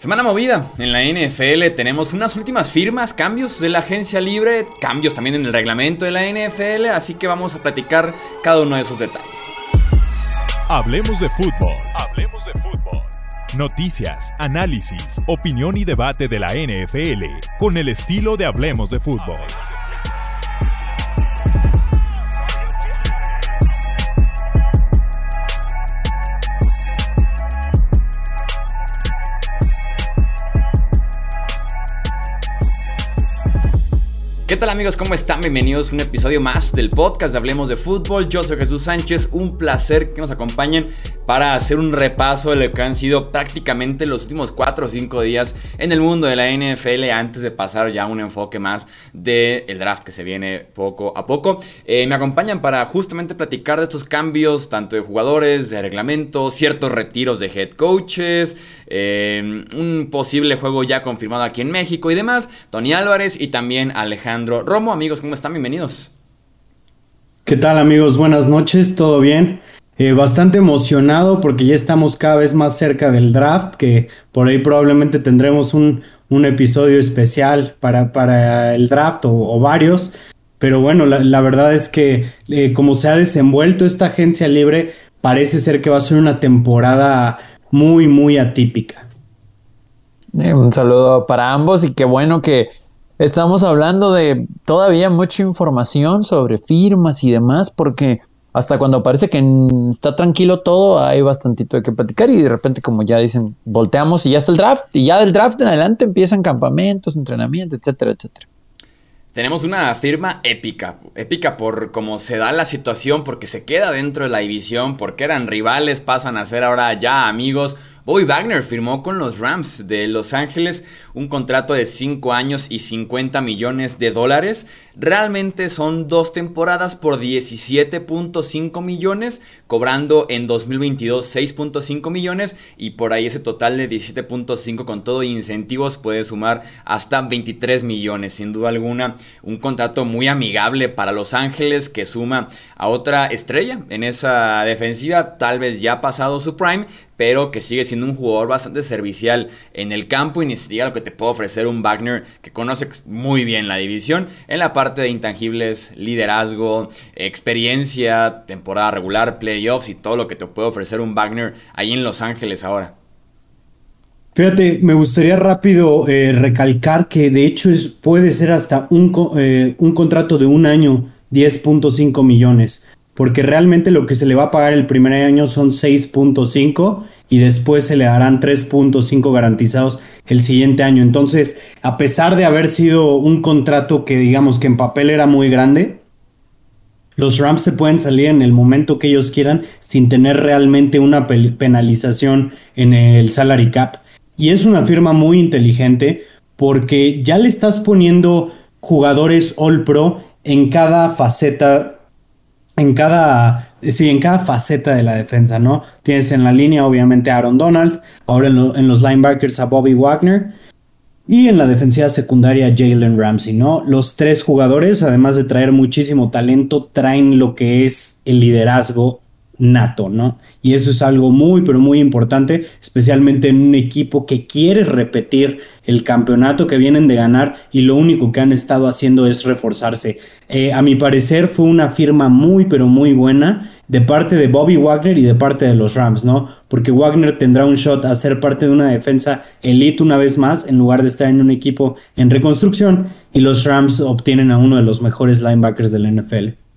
Semana movida en la NFL, tenemos unas últimas firmas, cambios de la agencia libre, cambios también en el reglamento de la NFL, así que vamos a platicar cada uno de esos detalles. Hablemos de fútbol, hablemos de fútbol. Noticias, análisis, opinión y debate de la NFL con el estilo de Hablemos de fútbol. ¿Qué tal amigos? ¿Cómo están? Bienvenidos a un episodio más del podcast de Hablemos de Fútbol. Yo soy Jesús Sánchez, un placer que nos acompañen para hacer un repaso de lo que han sido prácticamente los últimos 4 o 5 días en el mundo de la NFL antes de pasar ya a un enfoque más del draft que se viene poco a poco. Eh, me acompañan para justamente platicar de estos cambios, tanto de jugadores, de reglamento, ciertos retiros de head coaches, eh, un posible juego ya confirmado aquí en México y demás. Tony Álvarez y también Alejandro Romo. Amigos, ¿cómo están? Bienvenidos. ¿Qué tal amigos? Buenas noches, ¿todo bien? Eh, bastante emocionado porque ya estamos cada vez más cerca del draft, que por ahí probablemente tendremos un, un episodio especial para, para el draft o, varios. Pero bueno, la, verdad es que eh, como se ha desenvuelto esta agencia libre, parece ser que va a ser una temporada muy, muy atípica. Eh, un saludo para ambos y qué bueno que estamos hablando de todavía mucha información sobre firmas y demás, porque hasta cuando parece que está tranquilo todo, hay bastantito de que platicar y de repente como ya dicen, volteamos y ya está el draft y ya del draft en adelante empiezan campamentos, entrenamientos, etcétera, etcétera. Tenemos una firma épica, épica por cómo se da la situación, porque se queda dentro de la división, porque eran rivales, pasan a ser ahora ya amigos, Bobby Wagner firmó con los Rams de Los Ángeles un contrato de 5 años y 50 millones de dólares. Realmente son dos temporadas por 17.5 millones, cobrando en 2022 6.5 millones y por ahí ese total de 17.5 con todo incentivos puede sumar hasta 23 millones. Sin duda alguna, un contrato muy amigable para Los Ángeles que suma a otra estrella en esa defensiva, tal vez ya pasado su prime, pero que sigue siendo un jugador bastante servicial en el campo y ni lo que te puede ofrecer un Wagner que conoce muy bien la división en la parte de intangibles, liderazgo, experiencia, temporada regular, playoffs y todo lo que te puede ofrecer un Wagner ahí en Los Ángeles ahora. Fíjate, me gustaría rápido eh, recalcar que de hecho es, puede ser hasta un, eh, un contrato de un año, 10.5 millones porque realmente lo que se le va a pagar el primer año son 6.5 y después se le darán 3.5 garantizados el siguiente año. Entonces, a pesar de haber sido un contrato que digamos que en papel era muy grande, los Rams se pueden salir en el momento que ellos quieran sin tener realmente una penalización en el salary cap. Y es una firma muy inteligente porque ya le estás poniendo jugadores All Pro en cada faceta en cada, sí, en cada faceta de la defensa, ¿no? Tienes en la línea, obviamente, a Aaron Donald, ahora en, los linebackers a Bobby Wagner y en la defensiva secundaria Jalen Ramsey, ¿no? Los tres jugadores, además de traer muchísimo talento, traen lo que es el liderazgo nato, ¿no? Y eso es algo muy, pero muy importante, especialmente en un equipo que quiere repetir el campeonato que vienen de ganar y lo único que han estado haciendo es reforzarse. Eh, a mi parecer fue una firma muy, pero muy buena de parte de Bobby Wagner y de parte de los Rams, ¿no? Porque Wagner tendrá un shot a ser parte de una defensa elite una vez más en lugar de estar en un equipo en reconstrucción y los Rams obtienen a uno de los mejores linebackers del NFL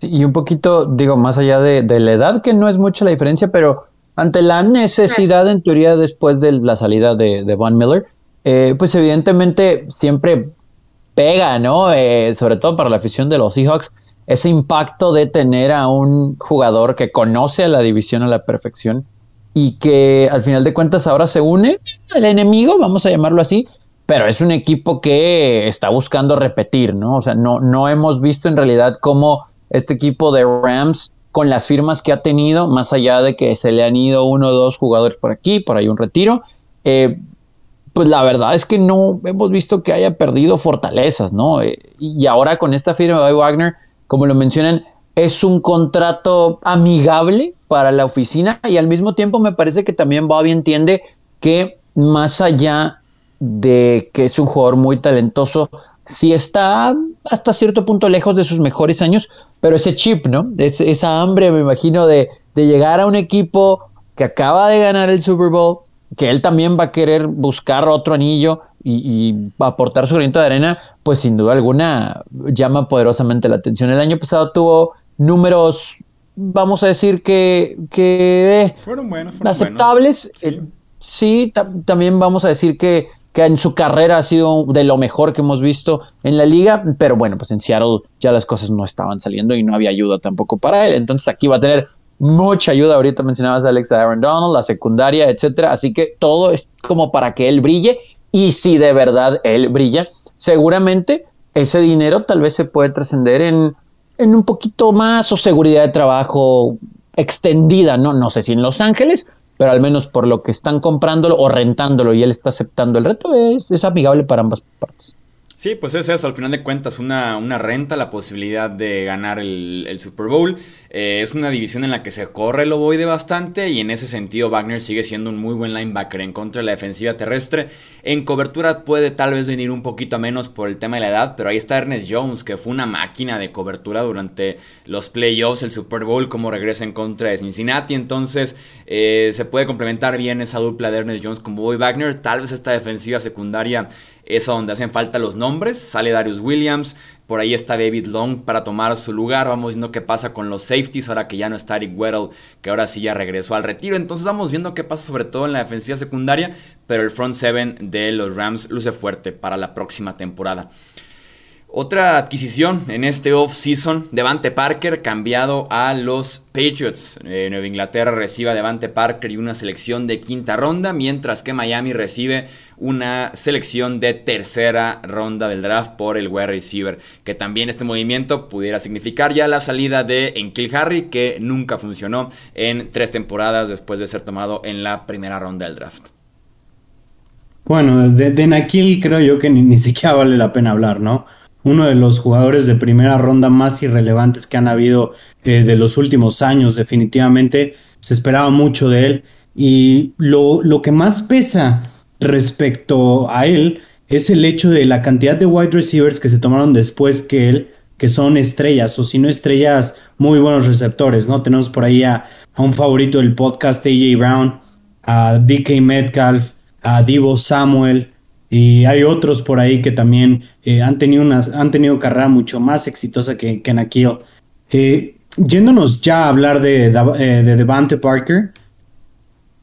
y un poquito, digo, más allá de, la edad, que no es mucha la diferencia, pero ante la necesidad, en teoría, después de la salida de, de Von Miller, eh, pues evidentemente siempre pega, ¿no? Eh, sobre todo para la afición de los Seahawks, ese impacto de tener a un jugador que conoce a la división a la perfección y que al final de cuentas ahora se une al enemigo, vamos a llamarlo así, pero es un equipo que está buscando repetir, ¿no? O sea, no, no hemos visto en realidad cómo este equipo de Rams con las firmas que ha tenido, más allá de que se le han ido uno o dos jugadores por aquí, por ahí un retiro, eh, pues la verdad es que no hemos visto que haya perdido fortalezas, ¿no? Eh, y ahora con esta firma de Wagner, como lo mencionan, es un contrato amigable para la oficina y al mismo tiempo me parece que también Bobby entiende que más allá de que es un jugador muy talentoso, sí está hasta cierto punto lejos de sus mejores años, pero ese chip, ¿no? esa hambre, me imagino, de, de llegar a un equipo que acaba de ganar el Super Bowl, que él también va a querer buscar otro anillo y, aportar su granito de arena, pues sin duda alguna llama poderosamente la atención. El año pasado tuvo números, vamos a decir que, que fueron buenos, aceptables. sí, eh, también vamos a decir que, que en su carrera ha sido de lo mejor que hemos visto en la liga, pero bueno, pues en Seattle ya las cosas no estaban saliendo y no había ayuda tampoco para él. Entonces aquí va a tener mucha ayuda. Ahorita mencionabas a Alex Aaron Donald, la secundaria, etcétera. Así que todo es como para que él brille. Y si de verdad él brilla, seguramente ese dinero tal vez se puede trascender en, en un poquito más o seguridad de trabajo extendida, ¿no? No sé si en Los Ángeles, pero al menos por lo que están comprándolo o rentándolo y él está aceptando el reto, es, es amigable para ambas partes. Sí, pues es eso, al final de cuentas, una, una renta, la posibilidad de ganar el, Super Bowl. Eh, es una división en la que se corre el ovoide bastante y en ese sentido Wagner sigue siendo un muy buen linebacker en contra de la defensiva terrestre. En cobertura puede tal vez venir un poquito menos por el tema de la edad, pero ahí está Ernest Jones, que fue una máquina de cobertura durante los playoffs, el Super Bowl, como regresa en contra de Cincinnati. Entonces eh, se puede complementar bien esa dupla de Ernest Jones con Bobby Wagner. Tal vez esta defensiva secundaria es a donde hacen falta los nombres. Sale Darius Williams, por ahí está David Long para tomar su lugar. Vamos viendo qué pasa con los safeties ahora que ya no está Eric Weddle, que ahora sí ya regresó al retiro. Entonces vamos viendo qué pasa sobre todo en la defensiva secundaria, pero el front seven de los Rams luce fuerte para la próxima temporada. Otra adquisición en este off-season, Devante Parker cambiado a los Patriots. Eh, Nueva Inglaterra recibe a Devante Parker y una selección de quinta ronda, mientras que Miami recibe una selección de tercera ronda del draft por el wide receiver. Que también este movimiento pudiera significar ya la salida de Enkil Harry, que nunca funcionó en tres temporadas después de ser tomado en la primera ronda del draft. Bueno, de, de creo yo que ni, ni siquiera vale la pena hablar, ¿no? uno de los jugadores de primera ronda más irrelevantes que han habido eh, de los últimos años, definitivamente. Se esperaba mucho de él. Y lo, lo, que más pesa respecto a él es el hecho de la cantidad de wide receivers que se tomaron después que él, que son estrellas, o si no estrellas, muy buenos receptores, ¿no? Tenemos por ahí a, un favorito del podcast, AJ Brown, a DK Metcalf, a Divo Samuel, y hay otros por ahí que también eh, han, tenido unas, han tenido carrera mucho más exitosa que, que. Eh, yéndonos ya a hablar de, eh, de, Devante Parker,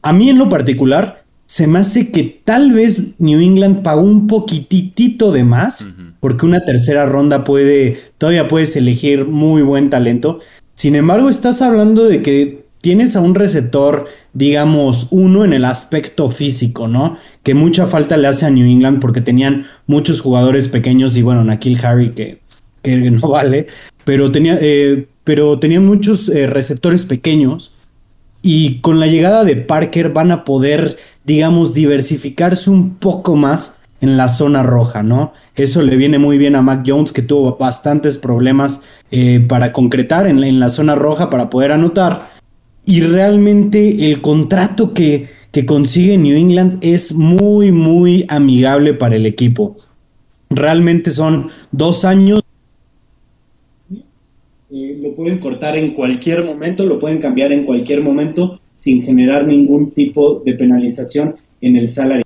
a mí en lo particular se me hace que tal vez New England pagó un poquitito de más, porque una tercera ronda puede, todavía puedes elegir muy buen talento. Sin embargo, estás hablando de que tienes a un receptor, digamos, uno en el aspecto físico, ¿no? Que mucha falta le hace a New England porque tenían muchos jugadores pequeños y bueno, Nakil Harry que, que no vale, pero, tenía, eh, pero tenían muchos eh, receptores pequeños y con la llegada de Parker van a poder, digamos, diversificarse un poco más en la zona roja, ¿no? Eso le viene muy bien a Mac Jones, que tuvo bastantes problemas eh, para concretar en en la, zona roja para poder anotar y realmente el contrato que, que consigue New England es muy, muy amigable para el equipo. Realmente son dos años. Pueden cortar en cualquier momento, lo pueden cambiar en cualquier momento sin generar ningún tipo de penalización en el salario.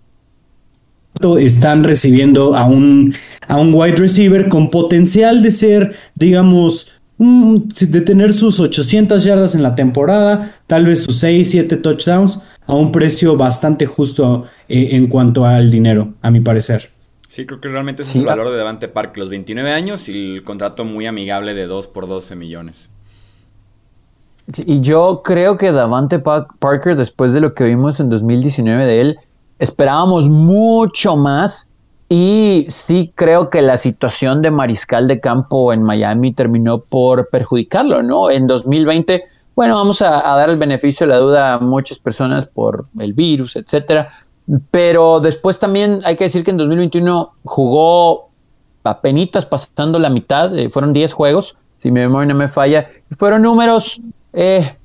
Están recibiendo a un, a un wide receiver con potencial de ser, digamos, de tener sus 800 yardas en la temporada, tal vez sus 6, 7 touchdowns, a un precio bastante justo eh, en cuanto al dinero, a mi parecer. Sí, creo que realmente es el valor de Devante Park, los 29 años y el contrato muy amigable de 2 por 12 millones. y yo creo que Davante Parker, después de lo que vimos en 2019 de él, esperábamos mucho más y sí creo que la situación de mariscal de campo en Miami terminó por perjudicarlo, ¿no? En 2020, bueno, vamos a, dar el beneficio de la duda a muchas personas por el virus, etcétera. Pero después también hay que decir que en 2021 jugó a penitas pasando la mitad, eh, fueron 10 juegos, si mi memoria no me falla, fueron números eh,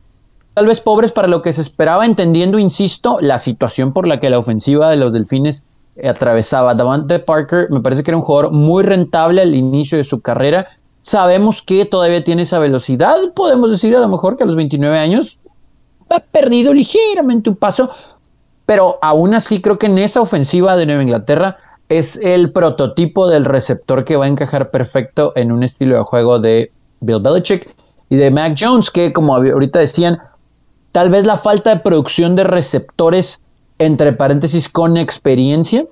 tal vez pobres para lo que se esperaba, entendiendo, insisto, la situación por la que la ofensiva de los Delfines atravesaba. Davante Parker me parece que era un jugador muy rentable al inicio de su carrera. Sabemos que todavía tiene esa velocidad, podemos decir a lo mejor que a los 29 años ha perdido ligeramente un paso, pero aún así creo que en esa ofensiva de Nueva Inglaterra es el prototipo del receptor que va a encajar perfecto en un estilo de juego de Bill Belichick y de Mac Jones, que como ahorita decían, tal vez la falta de producción de receptores, entre paréntesis, con experiencia,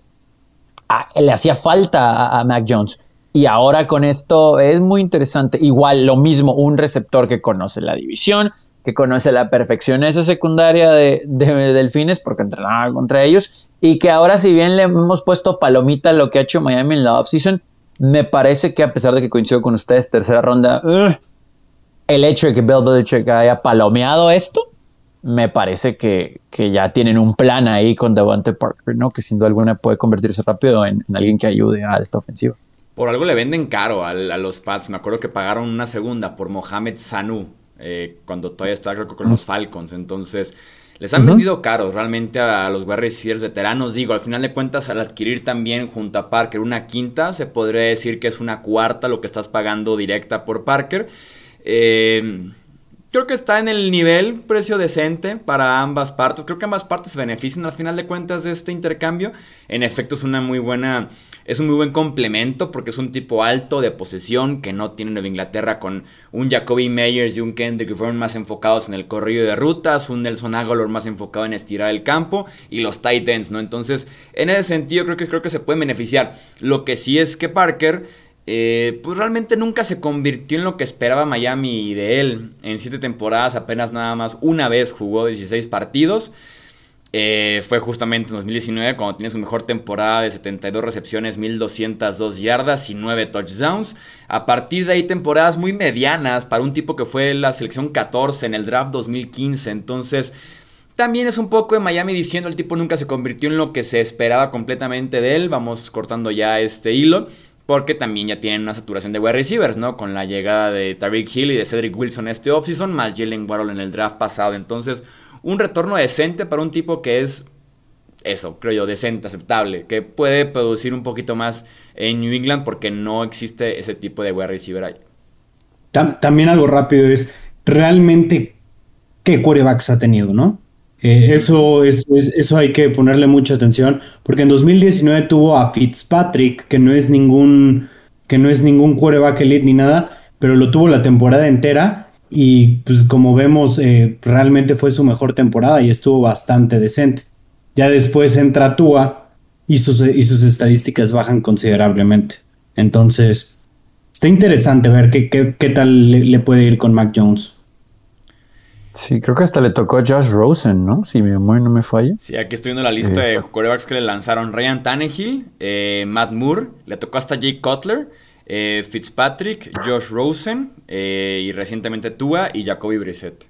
le hacía falta a, Mac Jones. Y ahora con esto es muy interesante. Igual lo mismo, un receptor que conoce la división, que conoce la perfección esa secundaria de, de Delfines, porque entrenaba contra ellos, y que ahora si bien le hemos puesto palomita a lo que ha hecho Miami en la offseason, me parece que a pesar de que coincido con ustedes, tercera ronda, el hecho de que Bill Belichick haya palomeado esto, me parece que, ya tienen un plan ahí con Devante Parker, ¿no? Que sin duda alguna puede convertirse rápido en, alguien que ayude a esta ofensiva. Por algo le venden caro a, los Pats. Me acuerdo que pagaron una segunda por Mohamed Sanu eh, cuando todavía estaba creo, con los Falcons. Entonces, les han vendido caros realmente a los wide receivers veteranos. Digo, al final de cuentas, al adquirir también junto a Parker una quinta, se podría decir que es una cuarta lo que estás pagando directa por Parker. Eh, creo que está en el nivel precio decente para ambas partes. Creo que ambas partes se benefician al final de cuentas de este intercambio. En efecto, es una muy buena. Es un muy buen complemento porque es un tipo alto de posesión que no tiene Nueva Inglaterra con un Jacoby Meyers y un Kendrick Bourne más enfocados en el corrido de rutas, un Nelson Aguilar más enfocado en estirar el campo y los tight ends, ¿no? Entonces, en ese sentido creo que, creo que se pueden beneficiar. Lo que sí es que Parker eh, pues realmente nunca se convirtió en lo que esperaba Miami de él. En siete temporadas apenas nada más una vez jugó 16 partidos. Eh, fue justamente en 2019 cuando tiene su mejor temporada de 72 recepciones, 1202 yardas y 9 touchdowns. A partir de ahí temporadas muy medianas para un tipo que fue la selección 14 en el draft 2015. Entonces... También es un poco de Miami diciendo el tipo nunca se convirtió en lo que se esperaba completamente de él. Vamos cortando ya este hilo. Porque también ya tienen una saturación de wide receivers, ¿no? Con la llegada de Tariq Hill y de Cedric Wilson este offseason, más Jalen Waddle en el draft pasado. Entonces, un retorno decente para un tipo que es eso, creo yo, decente, aceptable, que puede producir un poquito más en New England porque no existe ese tipo de wide receiver ahí. También algo rápido es realmente qué quarterbacks ha tenido, ¿no? Eh, eso, es, eso hay que ponerle mucha atención, porque en 2019 tuvo a Fitzpatrick, que no es ningún, que no es ningún quarterback elite ni nada, pero lo tuvo la temporada entera y pues como vemos eh, realmente fue su mejor temporada y estuvo bastante decente. Ya después entra Tua y sus, y sus estadísticas bajan considerablemente. Entonces, está interesante ver qué, qué, tal le puede ir con Mac Jones. Sí, creo que hasta le tocó a Josh Rosen, ¿no? Si mi memoria no me falla. Sí, aquí estoy viendo la lista eh, de quarterbacks que le lanzaron. Ryan Tannehill, eh, Matt Moore, le tocó hasta Jake Cutler, eh, Fitzpatrick, Josh Rosen y recientemente Tua y Jacoby Brissett.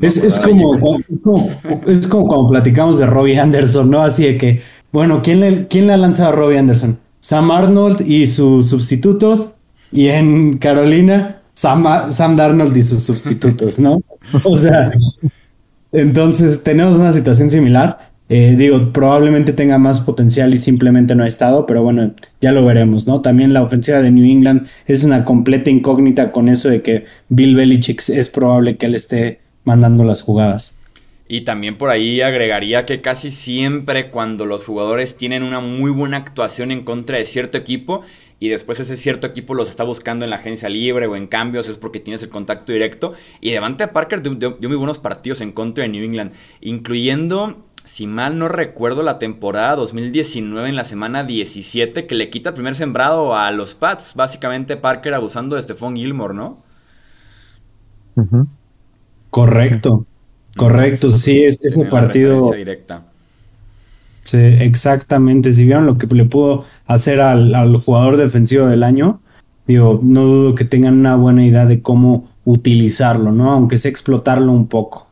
es, como, es, como, cuando platicamos de Robbie Anderson, ¿no? Así de que, bueno, ¿quién le, quién le ha lanzado a Robbie Anderson? Sam Arnold y sus sustitutos. Y en Carolina, Sam, Darnold y sus sustitutos, ¿no? O sea, entonces tenemos una situación similar. Eh, digo, probablemente tenga más potencial y simplemente no ha estado, pero bueno, ya lo veremos, ¿no? También la ofensiva de New England es una completa incógnita con eso de que Bill Belichick es probable que él esté mandando las jugadas. Y también por ahí agregaría que casi siempre cuando los jugadores tienen una muy buena actuación en contra de cierto equipo, y después ese cierto equipo los está buscando en la agencia libre o en cambios, es porque tienes el contacto directo. Y Devante Parker dio, muy buenos partidos en contra de New England, incluyendo, si mal no recuerdo, la temporada 2019 en la semana 17, que le quita el primer sembrado a los Pats. Básicamente Parker abusando de Stephon Gilmore, ¿no? Correcto, correcto, sí, es, ese partido... Directa. Sí, exactamente. Si vieron lo que le pudo hacer al, jugador defensivo del año, digo, no dudo que tengan una buena idea de cómo utilizarlo, ¿no? Aunque sea explotarlo un poco.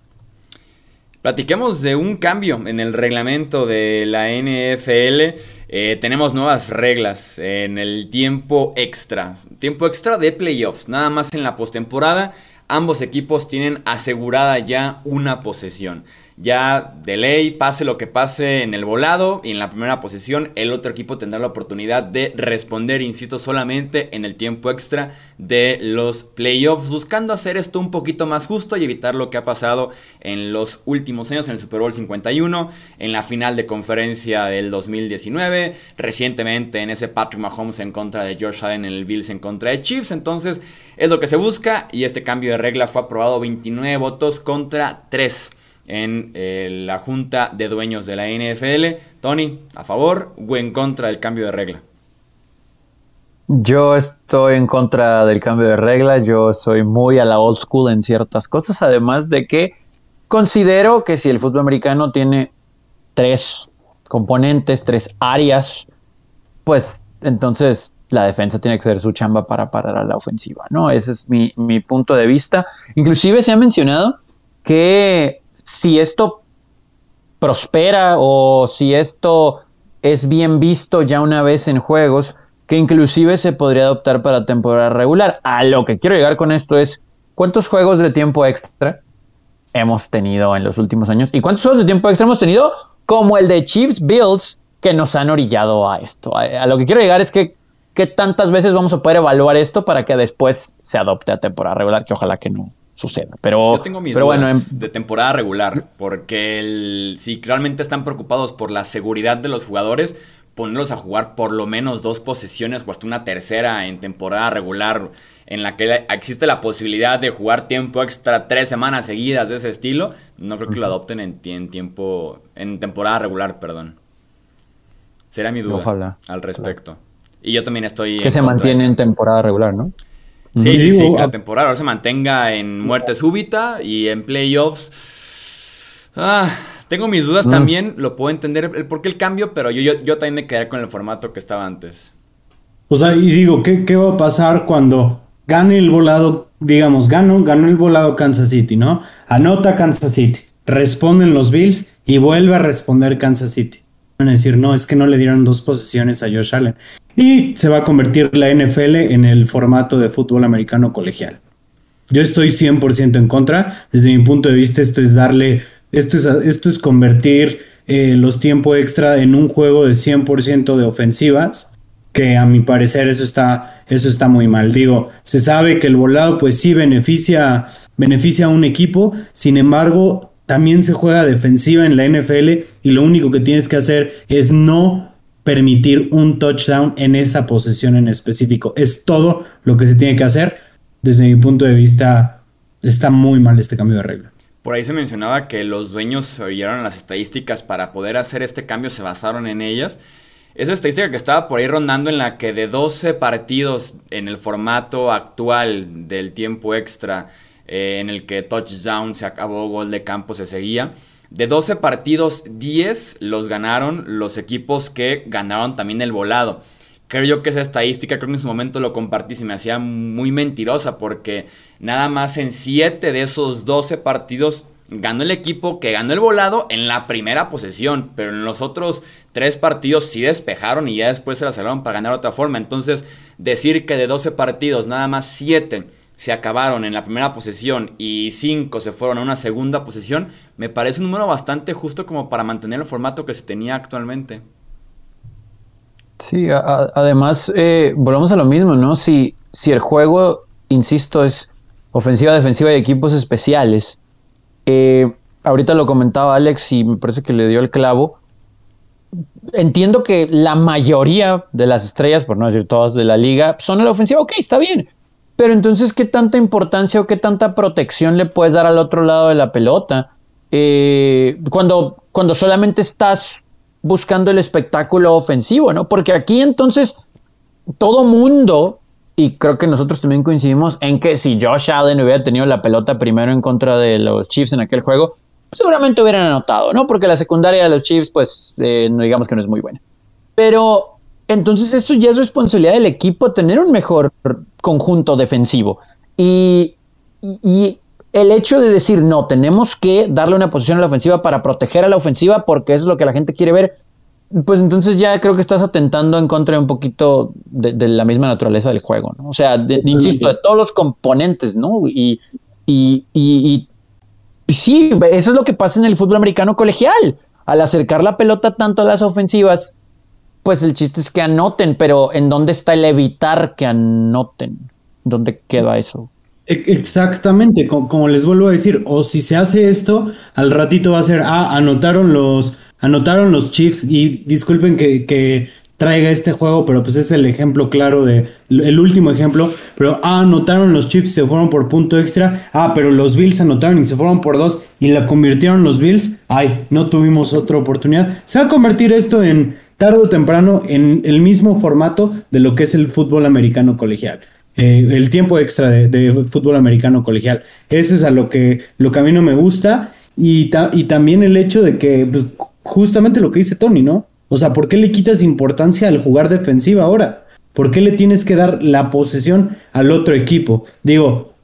Platiquemos de un cambio en el reglamento de la NFL. Eh, tenemos nuevas reglas en el tiempo extra. Tiempo extra de playoffs. Nada más en la postemporada ambos equipos tienen asegurada ya una posesión ya de ley, pase lo que pase en el volado y en la primera posición, el otro equipo tendrá la oportunidad de responder, insisto, solamente en el tiempo extra de los playoffs, buscando hacer esto un poquito más justo y evitar lo que ha pasado en los últimos años en el Super Bowl 51, en la final de conferencia del 2019, recientemente en ese Patrick Mahomes en contra de George Allen en el Bills en contra de Chiefs, entonces es lo que se busca y este cambio de regla fue aprobado 29 votos contra 3 en eh, la Junta de Dueños de la NFL. Tony, ¿a favor o en contra del cambio de regla? Yo estoy en contra del cambio de regla, yo soy muy a la old school en ciertas cosas, además de que considero que si el fútbol americano tiene tres componentes, tres áreas, pues entonces la defensa tiene que ser su chamba para parar a la ofensiva, ¿no? Ese es mi, mi punto de vista. Inclusive se ha mencionado que si esto prospera o si esto es bien visto ya una vez en juegos, que inclusive se podría adoptar para temporada regular. A lo que quiero llegar con esto es, ¿cuántos juegos de tiempo extra hemos tenido en los últimos años? ¿Y cuántos juegos de tiempo extra hemos tenido? Como el de Chiefs Bills, que nos han orillado a esto. A, lo que quiero llegar es que, ¿qué tantas veces vamos a poder evaluar esto para que después se adopte a temporada regular? Que ojalá que no, suceda. Pero, Yo tengo mis pero bueno, de temporada regular, porque si realmente están preocupados por la seguridad de los jugadores, ponerlos a jugar por lo menos dos posesiones o hasta una tercera en temporada regular, en la que existe la posibilidad de jugar tiempo extra tres semanas seguidas de ese estilo, no creo que lo adopten en, tiempo, en temporada regular, perdón. Será mi duda al respecto. Y yo también estoy... Que se mantiene en temporada regular, ¿no? Sí, sí, sí, que la temporada ahora se mantenga en muerte súbita y en playoffs. Ah, tengo mis dudas mm. también, lo puedo entender el por qué el cambio, pero yo, yo, también me quedé con el formato que estaba antes. O sea, y digo, ¿qué, qué va a pasar cuando gane el volado, digamos, ganó, ganó el volado Kansas City, ¿no? Anota Kansas City, responden los Bills y vuelve a responder Kansas City. Van a decir, no, es que no le dieron dos posiciones a Josh Allen y se va a convertir la NFL en el formato de fútbol americano colegial. Yo estoy 100% en contra. Desde mi punto de vista, esto es darle, esto es, esto es convertir eh, los tiempos extra en un juego de 100% de ofensivas, que a mi parecer eso está, eso está muy mal. Digo, se sabe que el volado pues sí beneficia, beneficia a un equipo, sin embargo, también se juega defensiva en la NFL y lo único que tienes que hacer es no permitir un touchdown en esa posesión en específico. Es todo lo que se tiene que hacer. Desde mi punto de vista, está muy mal este cambio de regla. Por ahí se mencionaba que los dueños oyeron las estadísticas para poder hacer este cambio, se basaron en ellas. Esa estadística que estaba por ahí rondando en la que de 12 partidos en el formato actual del tiempo extra, eh, en el que touchdown se acabó, gol de campo se seguía, de 12 partidos, 10 los ganaron los equipos que ganaron también el volado. Creo yo que esa estadística, creo que en su momento lo compartí, se me hacía muy mentirosa porque nada más en 7 de esos 12 partidos ganó el equipo que ganó el volado en la primera posesión, pero en los otros 3 partidos sí despejaron y ya después se la salieron para ganar de otra forma. Entonces, decir que de 12 partidos nada más 7 se acabaron en la primera posesión y 5 se fueron a una segunda posesión, me parece un número bastante justo como para mantener el formato que se tenía actualmente. Sí, además, eh, volvemos a lo mismo, ¿no? Si, si el juego, insisto, es ofensiva, defensiva y equipos especiales, eh, ahorita lo comentaba Alex y me parece que le dio el clavo. Entiendo que la mayoría de las estrellas, por no decir todas de la liga, son en la ofensiva, ok, está bien. Pero entonces, ¿qué tanta importancia o qué tanta protección le puedes dar al otro lado de la pelota? Eh, cuando, cuando solamente estás buscando el espectáculo ofensivo, ¿no? Porque aquí entonces todo mundo, y creo que nosotros también coincidimos en que si Josh Allen hubiera tenido la pelota primero en contra de los Chiefs en aquel juego, seguramente hubieran anotado, ¿no? Porque la secundaria de los Chiefs, pues, eh, digamos que no es muy buena. Pero entonces eso ya es responsabilidad del equipo tener un mejor conjunto defensivo. Y, el hecho de decir, no, tenemos que darle una posición a la ofensiva para proteger a la ofensiva porque es lo que la gente quiere ver, pues entonces ya creo que estás atentando en contra de un poquito de, la misma naturaleza del juego, ¿no? O sea, insisto, de todos los componentes, ¿no? Y, Y, y, y sí, eso es lo que pasa en el fútbol americano colegial. Al acercar la pelota tanto a las ofensivas, pues el chiste es que anoten, pero ¿en dónde está el evitar que anoten? ¿Dónde queda eso? Exactamente, como, les vuelvo a decir, o si se hace esto, al ratito va a ser, ah, anotaron los, anotaron los Chiefs y disculpen que, que traiga este juego, pero pues es el ejemplo claro de, el último ejemplo, pero ah, anotaron los Chiefs, se fueron por punto extra, ah, pero los Bills anotaron y se fueron por dos y la convirtieron los Bills, ay, no tuvimos otra oportunidad. Se va a convertir esto en tarde o temprano en el mismo formato de lo que es el fútbol americano colegial. Eh, el tiempo extra de, fútbol americano colegial. Eso es a lo que, lo que a mí no me gusta. Y, y también el hecho de que, pues, justamente lo que dice Tony, ¿no? O sea, ¿por qué le quitas importancia al jugar defensiva ahora? ¿Por qué le tienes que dar la posesión al otro equipo? Digo,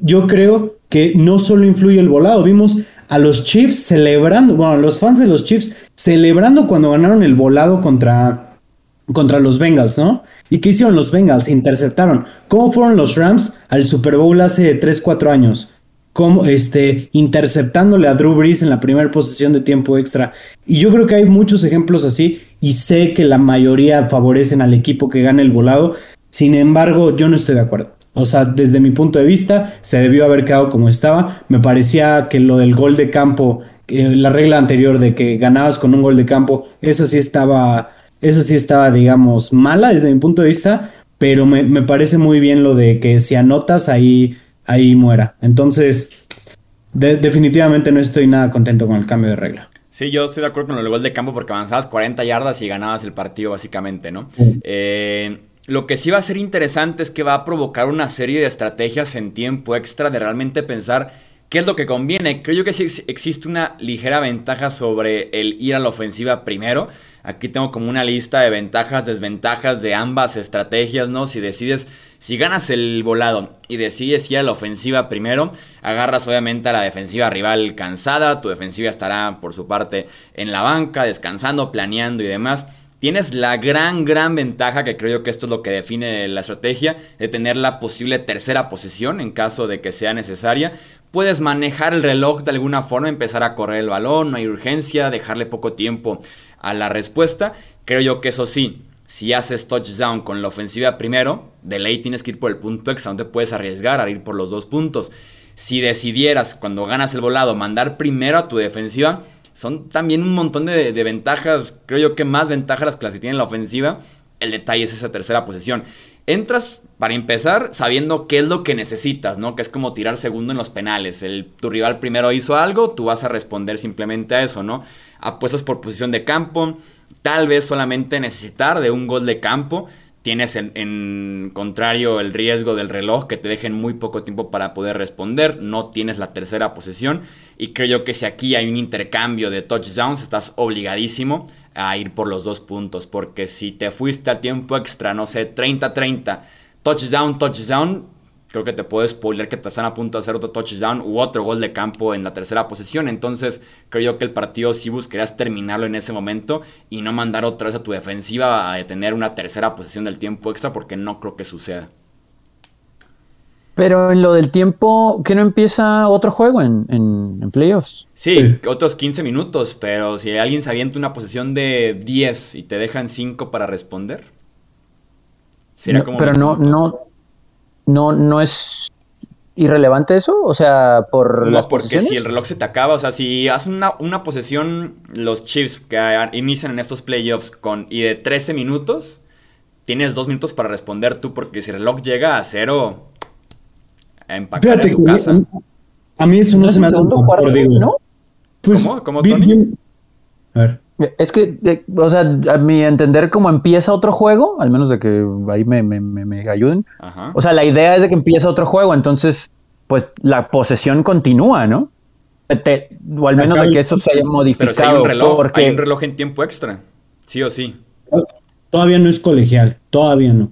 yo creo que no solo influye el volado, vimos a los Chiefs celebrando, bueno, a los fans de los Chiefs celebrando cuando ganaron el volado contra, contra los Bengals, ¿no? ¿Y qué hicieron los Bengals? Interceptaron. ¿Cómo fueron los Rams al Super Bowl hace 3, 4 años? como este, interceptándole a Drew Brees en la primera posición de tiempo extra. Y yo creo que hay muchos ejemplos así y sé que la mayoría favorecen al equipo que gane el volado. Sin embargo, yo no estoy de acuerdo. O sea, desde mi punto de vista, se debió haber quedado como estaba. Me parecía que lo del gol de campo, la regla anterior de que ganabas con un gol de campo, esa sí estaba, esa sí estaba, digamos, mala desde mi punto de vista. Pero me, me parece muy bien lo de que si anotas ahí ahí muera. Entonces, definitivamente no estoy nada contento con el cambio de regla. Sí, yo estoy de acuerdo con el gol de campo porque avanzabas 40 yardas y ganabas el partido básicamente, ¿no? Eh, lo que sí va a ser interesante es que va a provocar una serie de estrategias en tiempo extra de realmente pensar qué es lo que conviene. Creo que sí existe una ligera ventaja sobre el ir a la ofensiva primero. Aquí tengo como una lista de ventajas, desventajas de ambas estrategias, ¿no? Si decides, si ganas el volado y decides ir a la ofensiva primero, agarras obviamente a la defensiva rival cansada, tu defensiva estará por su parte en la banca, descansando, planeando y demás. Tienes la gran, gran ventaja, que creo yo que esto es lo que define la estrategia, de tener la posible tercera posición en caso de que sea necesaria. Puedes manejar el reloj de alguna forma, empezar a correr el balón, no hay urgencia, dejarle poco tiempo a la respuesta. Creo yo que eso sí, si haces touchdown con la ofensiva primero, de ley tienes que ir por el punto extra, no te puedes arriesgar a ir por los dos puntos. Si decidieras cuando ganas el volado mandar primero a tu defensiva, son también un montón de, ventajas, creo yo que más ventajas las que las que tiene la ofensiva. El detalle es esa tercera posición. Entras para empezar sabiendo qué es lo que necesitas, ¿no? Que es como tirar segundo en los penales. El, tu rival primero hizo algo, tú vas a responder simplemente a eso, ¿no? Apuestas por posición de campo, tal vez solamente necesitar de un gol de campo. Tienes en, en, contrario el riesgo del reloj que te dejen muy poco tiempo para poder responder. No tienes la tercera posición. Y creo que si aquí hay un intercambio de touchdowns, estás obligadísimo a ir por los dos puntos. Porque si te fuiste al tiempo extra, no sé, 30-30 touchdown, touchdown, creo que te puedo spoiler que te están a punto de hacer otro touchdown u otro gol de campo en la tercera posición. Entonces, creo yo que el partido sí buscarías terminarlo en ese momento y no mandar otra vez a tu defensiva a detener una tercera posición del tiempo extra porque no creo que suceda. Pero en lo del tiempo, ¿qué no empieza otro juego en, en, playoffs? Sí, otros 15 minutos, pero si alguien se avienta una posición de 10 y te dejan 5 para responder, pero no, no, no, no es irrelevante eso, o sea, por no, porque si el reloj se te acaba, o sea, si haces una, una posesión, los Chiefs que inician en estos playoffs con y de 13 minutos, tienes dos minutos para responder tú, porque si el reloj llega a cero, a empacar en tu casa. A mí eso no, se me hace un ¿no? Pues, ¿Cómo? ¿Cómo, Tony? A ver. Es que, o sea, a mi entender, como empieza otro juego, al menos de que ahí me, me, me, ayuden. O sea, la idea es de que empieza otro juego, entonces, pues la posesión continúa, ¿no? o al menos de que eso se haya modificado. Pero hay un reloj, hay un reloj en tiempo extra, sí o sí. Todavía no es colegial, todavía no.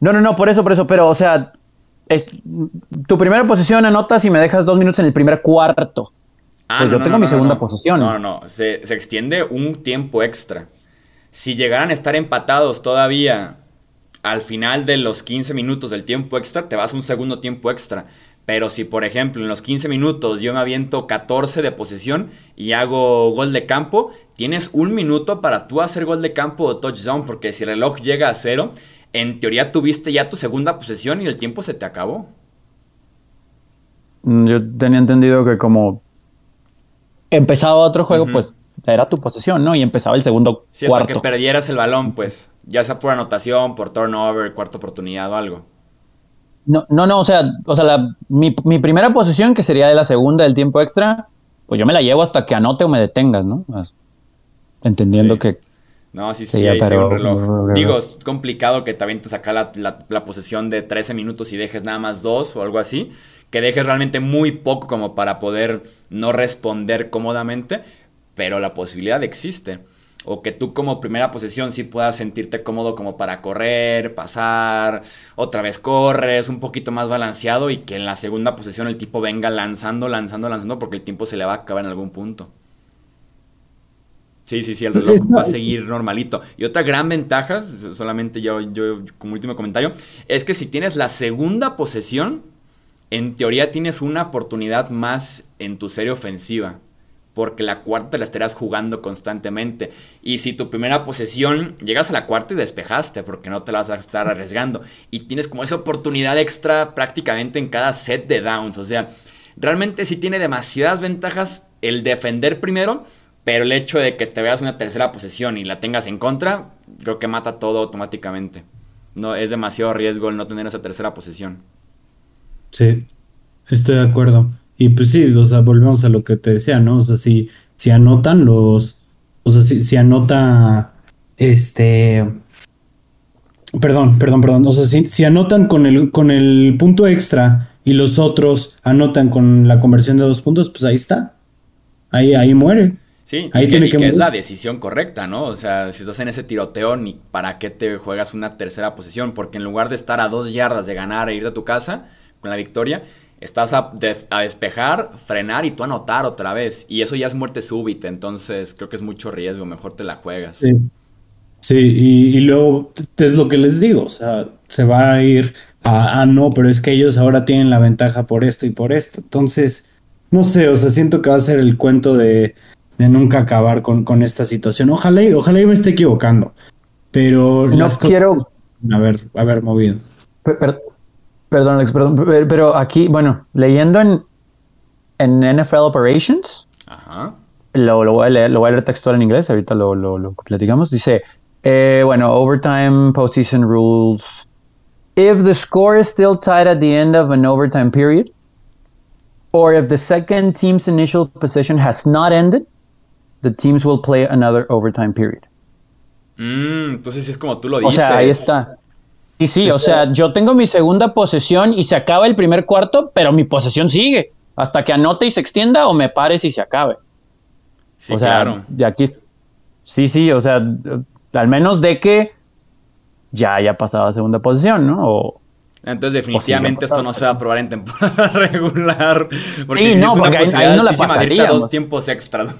No, no, no, por eso, por eso, pero, o sea, tu primera posición anotas y me dejas dos minutos en el primer cuarto. Ah, pues yo tengo mi segunda posición. No, no, no. Se, extiende un tiempo extra. Si llegaran a estar empatados todavía al final de los 15 minutos del tiempo extra, te vas a un segundo tiempo extra. Pero si, por ejemplo, en los 15 minutos yo me aviento 14 de posesión y hago gol de campo, tienes un minuto para tú hacer gol de campo o touchdown, porque si el reloj llega a cero, en teoría tuviste ya tu segunda posesión y el tiempo se te acabó. Mm, yo tenía entendido que como empezaba otro juego, pues era tu posesión, ¿no? Y empezaba el segundo sí, hasta que perdieras el balón, pues, ya sea por anotación, por turnover, cuarta oportunidad o algo. No, no, no, o sea, o sea mi, primera posesión, que sería de la segunda del tiempo extra, pues yo me la llevo hasta que anote o me detengas, ¿no? Entendiendo que... No, sí, sí, ahí pero, un reloj. Digo, es complicado que también te saca la, la, posesión de 13 minutos y dejes nada más dos o algo así. Que dejes realmente muy poco como para poder no responder cómodamente, pero la posibilidad existe. O que tú como primera posición sí puedas sentirte cómodo como para correr, pasar, otra vez corres, un poquito más balanceado y que en la segunda posición el tipo venga lanzando, lanzando, lanzando porque el tiempo se le va a acabar en algún punto. Sí, sí, sí, el reloj va a seguir normalito. Y otra gran ventaja, solamente yo, yo como último comentario, es que si tienes la segunda posesión, en teoría tienes una oportunidad más en tu serie ofensiva porque la cuarta la estarás jugando constantemente. Y si tu primera posesión llegas a la cuarta y despejaste, porque no te la vas a estar arriesgando. Y tienes como esa oportunidad extra prácticamente en cada set de downs. O sea, realmente sí tiene demasiadas ventajas el defender primero, pero el hecho de que te veas una tercera posesión y la tengas en contra, creo que mata todo automáticamente. No, es demasiado riesgo el no tener esa tercera posesión. Sí, estoy de acuerdo. Y pues sí, o sea, volvemos a lo que te decía, ¿no? O sea, si, si anotan los. O sea, si, si anota. Este. Perdón, perdón, perdón. O sea, si, si, anotan con el, con el punto extra y los otros anotan con la conversión de dos puntos, pues ahí está. Ahí, ahí muere. Sí, ahí tiene que, es la decisión correcta, ¿no? O sea, si estás en ese tiroteo, ni para qué te juegas una tercera posición, porque en lugar de estar a dos yardas de ganar e ir a tu casa con la victoria, estás a, despejar, frenar y tú anotar otra vez. Y eso ya es muerte súbita, entonces creo que es mucho riesgo, mejor te la juegas. Sí, y, luego es lo que les digo, o sea, se va a ir a, no, pero es que ellos ahora tienen la ventaja por esto y por esto. Entonces, no sé, o sea, siento que va a ser el cuento de, nunca acabar con, con, esta situación. Ojalá, ojalá yo me esté equivocando, pero no las quiero... haber, haber movido. Pero, Perdón, Alex, perdón, pero aquí, bueno, leyendo en, en NFL Operations, Lo, lo, voy a leer, lo voy a leer textual en inglés, ahorita lo, lo, lo platicamos, dice, eh, bueno, overtime postseason rules. If the score is still tied at the end of an overtime period, or if the second team's initial possession has not ended, the teams will play another overtime period. Mm, entonces es como tú lo dices. O sea, ahí está. Y sí, o sea, yo tengo mi segunda posesión y se acaba el primer cuarto, pero mi posesión sigue hasta que anote y se extienda o me pares y se acabe. Sí, claro. De aquí. Sí, sí, o sea, al menos de que ya haya pasado a segunda posición, ¿no? entonces definitivamente esto no se va a probar en temporada regular. Porque sí, no, porque ahí, no la pasaría. dos tiempos extras.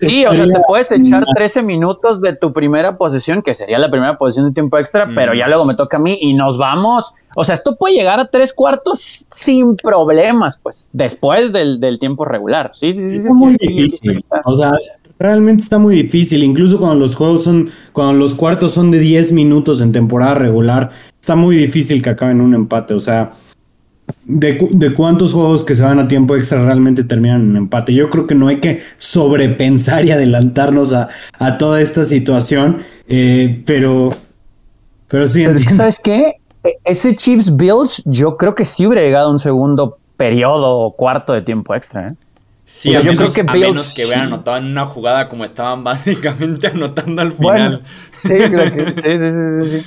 Sí, o sea, te puedes echar 13 minutos de tu primera posición, que sería la primera posición de tiempo extra, pero ya luego me toca a mí y nos vamos. O sea, esto puede llegar a tres cuartos sin problemas, pues, después del, tiempo regular. Sí, sí, sí. Está muy difícil. O sea, realmente está muy difícil. Incluso cuando los juegos son, cuando los cuartos son de 10 minutos en temporada regular, está muy difícil que acaben un empate. O sea, de, cuántos juegos que se van a tiempo extra realmente terminan en empate. Yo creo que no hay que sobrepensar y adelantarnos a, toda esta situación, eh, pero, pero sí. ¿Sabes qué? E, ese Chiefs Bills, yo creo que sí hubiera llegado a un segundo periodo o cuarto de tiempo extra. ¿eh? Sí, yo creo que a menos que hubieran anotado en una jugada como estaban básicamente anotando al final. sí, sí, sí, sí.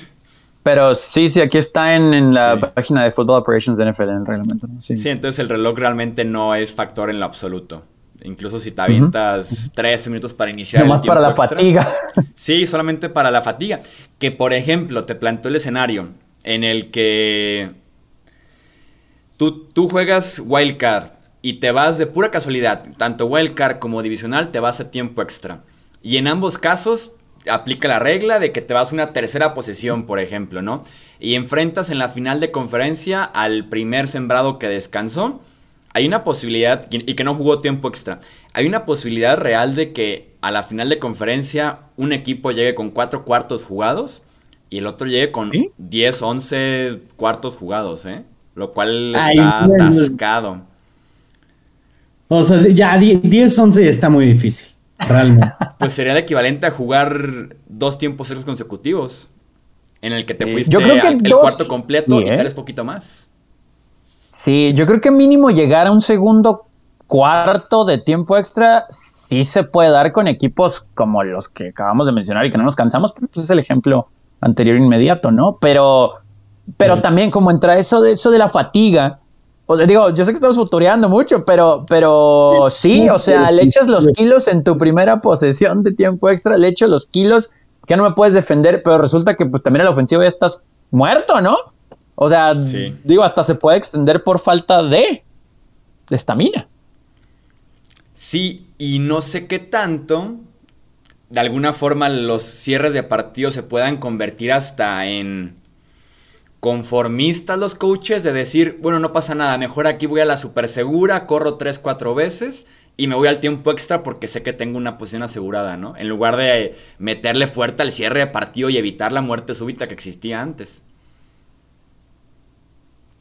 Pero sí, sí, aquí está en, la página de Football Operations de NFL en el reglamento. Sí. entonces el reloj realmente no es factor en lo absoluto. Incluso si te avientas 13 minutos para iniciar. Nomás para la fatiga. Sí, solamente para la fatiga. Que por ejemplo, te planteo el escenario en el que tú, tú juegas Wildcard y te vas de pura casualidad, tanto Wildcard como Divisional, te vas a tiempo extra. Y en ambos casos aplica la regla de que te vas a una tercera posición, por ejemplo, ¿no? Y enfrentas en la final de conferencia al primer sembrado que descansó. Hay una posibilidad, y que no jugó tiempo extra, hay una posibilidad real de que a la final de conferencia un equipo llegue con cuatro cuartos jugados y el otro llegue con 10, 11 cuartos jugados, ¿eh? Lo cual está atascado. O sea, ya 10, 11 está muy difícil, realmente. pues sería el equivalente a jugar dos tiempos serios consecutivos. En el que te fuiste el cuarto completo y tal vez poquito más. Sí, yo creo que mínimo llegar a un segundo cuarto de tiempo extra sí se puede dar con equipos como los que acabamos de mencionar y que no nos cansamos, pues es el ejemplo anterior inmediato, ¿no? Pero, pero también como entra eso de eso de la fatiga, o digo, yo sé que estamos futureando mucho, pero, pero sí, o sea, le echas los kilos en tu primera posesión de tiempo extra, le echas los kilos que no me puedes defender, pero resulta que pues también en la ofensiva ya estás muerto, ¿no? O sea, digo, hasta se puede extender por falta de estamina. Sí, y no sé qué tanto, de alguna forma los cierres de partido se puedan convertir hasta en conformistas los coaches de decir, bueno, no pasa nada, mejor aquí voy a la super segura, corro 3, 4 veces y me voy al tiempo extra porque sé que tengo una posición asegurada, ¿no? En lugar de meterle fuerte al cierre de partido y evitar la muerte súbita que existía antes.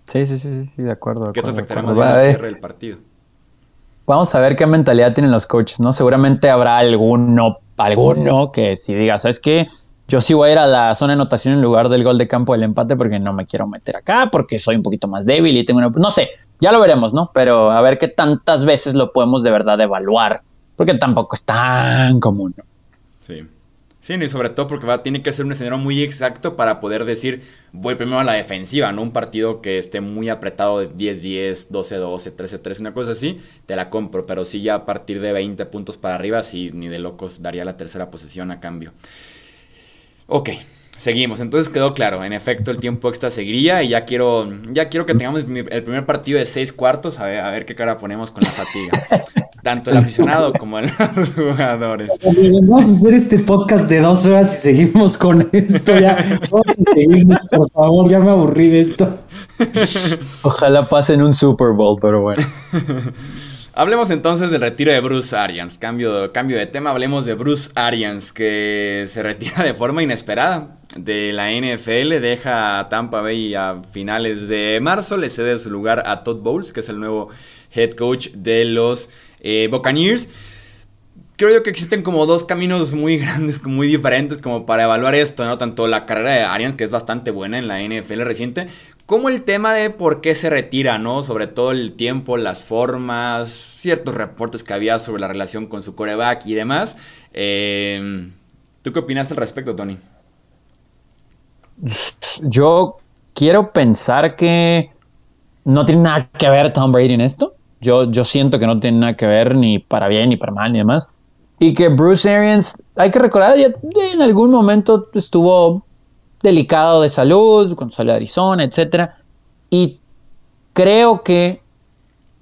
Sí, sí, sí, sí, de acuerdo. que eso afectará más el cierre del partido. Vamos a ver qué mentalidad tienen los coaches, ¿no? Seguramente habrá alguno, alguno que si diga, ¿sabes qué? Yo sí voy a ir a la zona de anotación en lugar del gol de campo del empate porque no me quiero meter acá, porque soy un poquito más débil y tengo una... No sé, ya lo veremos, ¿no? Pero a ver qué tantas veces lo podemos de verdad evaluar, porque tampoco es tan común, ¿no? Sí. Sí, y sobre todo porque va, tiene que ser un escenario muy exacto para poder decir, voy primero a la defensiva, ¿no? Un partido que esté muy apretado de 10-10, 12-12, 13-13, una cosa así, te la compro. Pero sí ya a partir de 20 puntos para arriba, sí, ni de locos daría la tercera posición a cambio. Ok, seguimos. Entonces quedó claro, en efecto el tiempo extra seguiría y ya quiero, ya quiero que tengamos el primer partido de seis cuartos, a ver, a ver qué cara ponemos con la fatiga. Tanto el aficionado como los jugadores. Vamos a hacer este podcast de dos horas y seguimos con esto. Ya, vamos a seguirnos, por favor, ya me aburrí de esto. Ojalá pasen un Super Bowl, pero bueno. Hablemos entonces del retiro de Bruce Arians. Cambio, cambio de tema, hablemos de Bruce Arians, que se retira de forma inesperada de la NFL, deja a Tampa Bay a finales de marzo, le cede su lugar a Todd Bowles, que es el nuevo head coach de los eh, Buccaneers. Creo yo que existen como dos caminos muy grandes, muy diferentes como para evaluar esto, ¿no? Tanto la carrera de Arians, que es bastante buena en la NFL reciente, como el tema de por qué se retira, ¿no? Sobre todo el tiempo, las formas, ciertos reportes que había sobre la relación con su coreback y demás. Eh, ¿Tú qué opinas al respecto, Tony? Yo quiero pensar que no tiene nada que ver Tom Brady en esto. Yo, yo siento que no tiene nada que ver ni para bien ni para mal ni demás. Y que Bruce Arians, hay que recordar, ya en algún momento estuvo delicado de salud, salió de Arizona, etc. Y creo que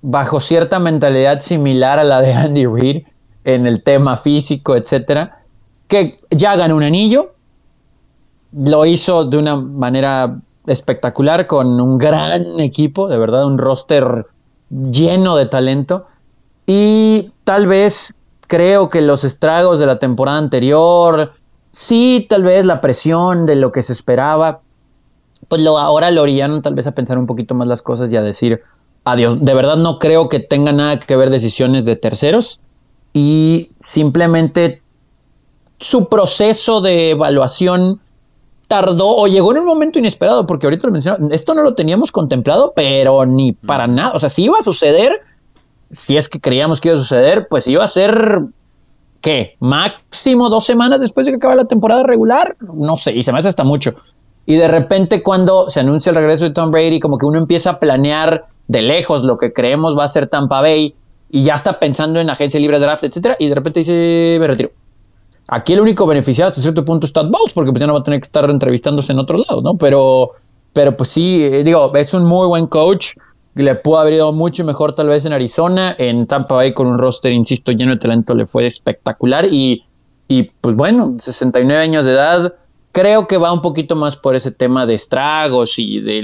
bajo cierta mentalidad similar a la de Andy Reid en el tema físico, etc., que ya ganó un anillo, lo hizo de una manera espectacular con un gran equipo, de verdad, un roster lleno de talento. Y tal vez creo que los estragos de la temporada anterior, Sí, tal vez la presión de lo que se esperaba, pues lo, ahora lo orillaron tal vez a pensar un poquito más las cosas y a decir adiós. De verdad no creo que tenga nada que ver decisiones de terceros y simplemente su proceso de evaluación tardó o llegó en un momento inesperado, porque ahorita lo mencionaba, esto no lo teníamos contemplado, pero ni para nada. O sea, si iba a suceder, si es que creíamos que iba a suceder, pues iba a ser ¿qué? Máximo dos semanas después de que acabe la temporada regular. No sé, y se me hace hasta mucho. Y de repente cuando se anuncia el regreso de Tom Brady, como que uno empieza a planear de lejos lo que creemos va a ser Tampa Bay y ya está pensando en agencia libre draft, etcétera, y de repente dice, me retiro. Aquí el único beneficiado hasta cierto punto es Todd Bowles, porque pues ya no va a tener que estar entrevistándose en otro lado, ¿no? Pero, pero pues sí, eh, digo, es un muy buen coach le pudo haber ido mucho mejor tal vez en Arizona. En Tampa Bay con un roster, insisto, lleno de talento le fue espectacular. Y Y pues bueno, 69 años de edad, creo que va un poquito más por ese tema de estragos y de,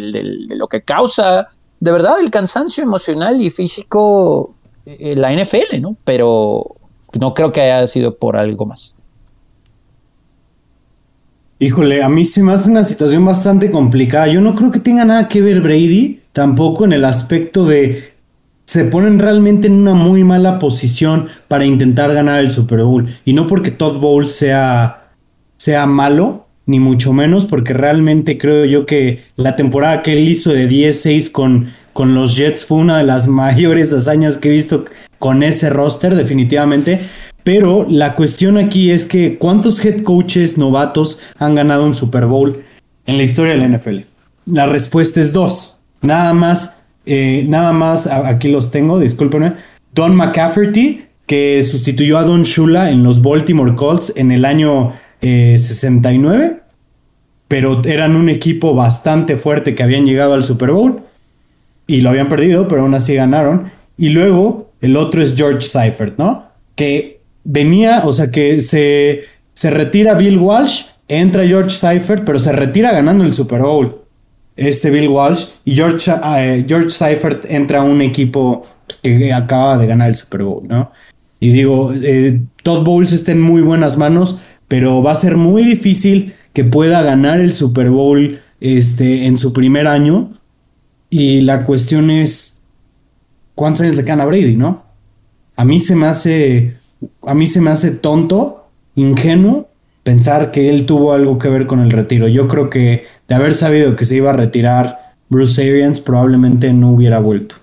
lo que causa, de verdad, el cansancio emocional y físico en la NFL, ¿no? Pero no creo que haya sido por algo más. Híjole, a mí se me hace una situación bastante complicada. Yo no creo que tenga nada que ver Brady, tampoco en el aspecto de se ponen realmente en una muy mala posición para intentar ganar el Super Bowl. Y no porque Todd Bowl sea, sea malo, ni mucho menos, porque realmente creo yo que la temporada que él hizo de 10-6 con, con los Jets fue una de las mayores hazañas que he visto con ese roster, definitivamente. Pero la cuestión aquí es que ¿cuántos head coaches novatos han ganado un Super Bowl en la historia de la NFL? La respuesta es dos. Nada más eh, nada más, aquí los tengo, discúlpenme. Don McCafferty, que sustituyó a Don Shula en los Baltimore Colts en el año 69, eh, pero eran un equipo bastante fuerte que habían llegado al Super Bowl y lo habían perdido, pero aún así ganaron. Y luego el otro es George Seifert, ¿no? Que venía, o sea, que se, se retira Bill Walsh, entra George Seifert, pero se retira ganando el Super Bowl este Bill Walsh y George, uh, George Seifert entra a un equipo pues, que acaba de ganar el Super Bowl, ¿no? Y digo, eh, Todd Bowles está en muy buenas manos, pero va a ser muy difícil que pueda ganar el Super Bowl este, en su primer año. Y la cuestión es, ¿cuántos años le quedan a Brady, no? A mí se me hace, a mí se me hace tonto, ingenuo, pensar que él tuvo algo que ver con el retiro. Yo creo que de haber sabido que se iba a retirar Bruce Arians, probablemente no hubiera vuelto.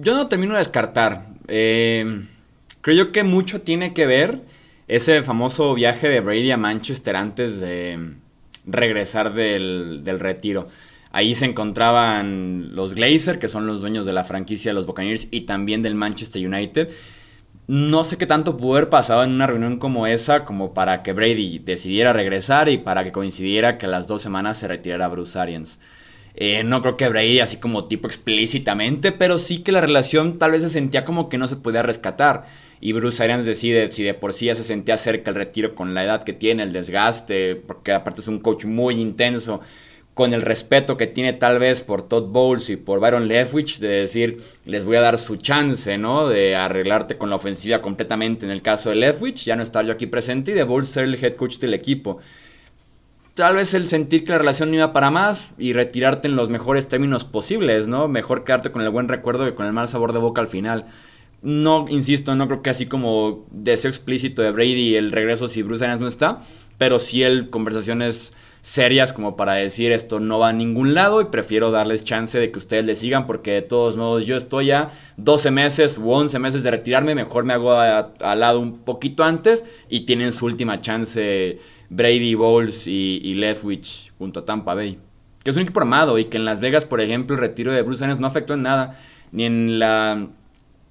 Yo no termino de descartar. Eh, creo que mucho tiene que ver ese famoso viaje de Brady a Manchester antes de regresar del, del retiro. Ahí se encontraban los Glazer, que son los dueños de la franquicia de los Buccaneers y también del Manchester United. No sé qué tanto pudo haber pasado en una reunión como esa como para que Brady decidiera regresar y para que coincidiera que a las dos semanas se retirara Bruce Arians. Eh, no creo que Brady así como tipo explícitamente, pero sí que la relación tal vez se sentía como que no se podía rescatar. Y Bruce Arians decide si de por sí ya se sentía cerca el retiro con la edad que tiene, el desgaste, porque aparte es un coach muy intenso con el respeto que tiene tal vez por Todd Bowles y por Byron Leftwich, de decir, les voy a dar su chance, ¿no? De arreglarte con la ofensiva completamente en el caso de Leftwich, ya no estar yo aquí presente, y de Bowles ser el head coach del equipo. Tal vez el sentir que la relación no iba para más y retirarte en los mejores términos posibles, ¿no? Mejor quedarte con el buen recuerdo que con el mal sabor de boca al final. No, insisto, no creo que así como deseo explícito de Brady el regreso si Bruce Arians no está, pero sí el conversaciones serias como para decir esto no va a ningún lado y prefiero darles chance de que ustedes le sigan porque de todos modos yo estoy a 12 meses u 11 meses de retirarme, mejor me hago al lado un poquito antes y tienen su última chance Brady Bowles y, y Leftwich junto a Tampa Bay. Que es un equipo armado y que en Las Vegas, por ejemplo, el retiro de Bruce Arians no afectó en nada, ni en la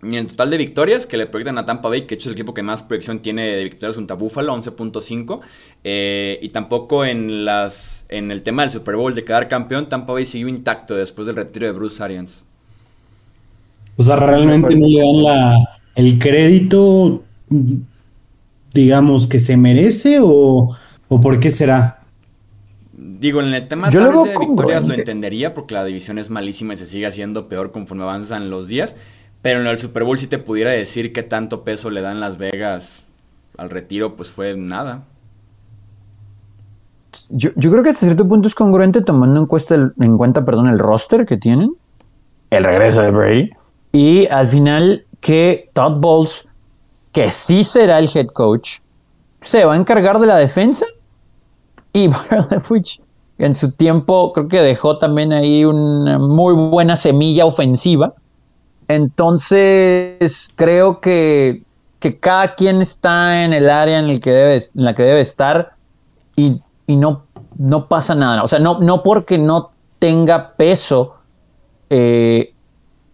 ni en total de victorias que le proyectan a Tampa Bay, que hecho es el equipo que más proyección tiene de victorias junto a Buffalo, 11.5. Eh, y tampoco en, las, en el tema del Super Bowl de quedar campeón, Tampa Bay siguió intacto después del retiro de Bruce Arians. O sea, realmente no le dan la, el crédito, digamos, que se merece o, o por qué será. Digo, en el tema de victorias lo entendería porque la división es malísima y se sigue haciendo peor conforme avanzan los días. Pero en el Super Bowl, si te pudiera decir qué tanto peso le dan Las Vegas al retiro, pues fue nada. Yo, creo que hasta cierto punto es congruente tomando en, en cuenta perdón, el roster que tienen, el regreso de Brady, y al final que Todd Bowles, que sí será el head coach, se va a encargar de la defensa. Y en su tiempo creo que dejó también ahí una muy buena semilla ofensiva entonces, creo que, cada quien está en el área que en la que debe estar y, no, no pasa nada. O sea, no, no porque no tenga peso, eh,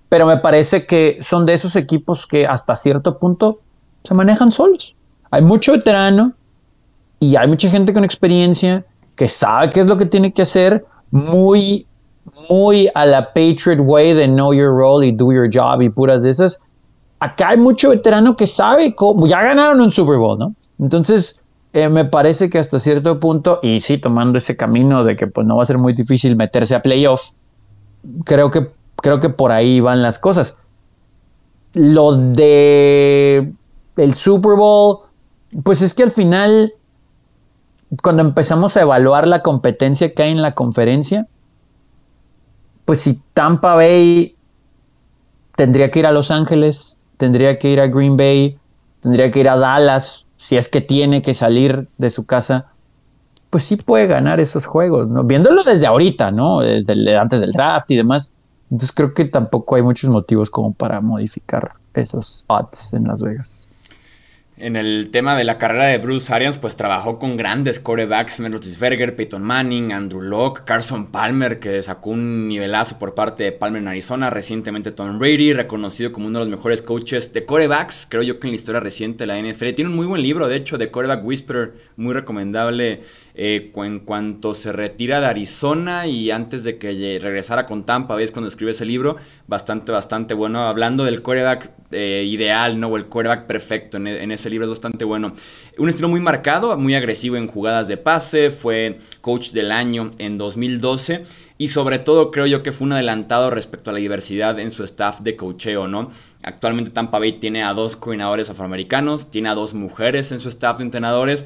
pero me parece que son de esos equipos que hasta cierto punto se manejan solos. Hay mucho veterano y hay mucha gente con experiencia que sabe qué es lo que tiene que hacer, muy muy a la Patriot Way de know your role y do your job y puras de esas. Acá hay mucho veterano que sabe cómo, ya ganaron un Super Bowl, ¿no? Entonces, eh, me parece que hasta cierto punto, y sí, tomando ese camino de que pues no va a ser muy difícil meterse a playoff, creo que, creo que por ahí van las cosas. Lo de el Super Bowl, pues es que al final, cuando empezamos a evaluar la competencia que hay en la conferencia, pues si Tampa Bay tendría que ir a Los Ángeles, tendría que ir a Green Bay, tendría que ir a Dallas, si es que tiene que salir de su casa, pues sí puede ganar esos juegos, ¿no? Viéndolo desde ahorita, ¿no? Desde antes del draft y demás. Entonces creo que tampoco hay muchos motivos como para modificar esos odds en Las Vegas. En el tema de la carrera de Bruce Arians, pues trabajó con grandes corebacks, Roethlisberger, Peyton Manning, Andrew Locke, Carson Palmer, que sacó un nivelazo por parte de Palmer en Arizona, recientemente Tom Brady, reconocido como uno de los mejores coaches de corebacks, creo yo que en la historia reciente de la NFL. Tiene un muy buen libro, de hecho, de Coreback Whisperer, muy recomendable eh, en cuanto se retira de Arizona y antes de que regresara con Tampa, ves cuando escribe ese libro, bastante, bastante bueno, hablando del coreback eh, ideal, ¿no? O el coreback perfecto en, en, ese libro es bastante bueno. Un estilo muy marcado, muy agresivo en jugadas de pase, fue coach del año en 2012 y sobre todo creo yo que fue un adelantado respecto a la diversidad en su staff de coacheo, ¿no? Actualmente Tampa Bay tiene a dos coordinadores afroamericanos, tiene a dos mujeres en su staff de entrenadores,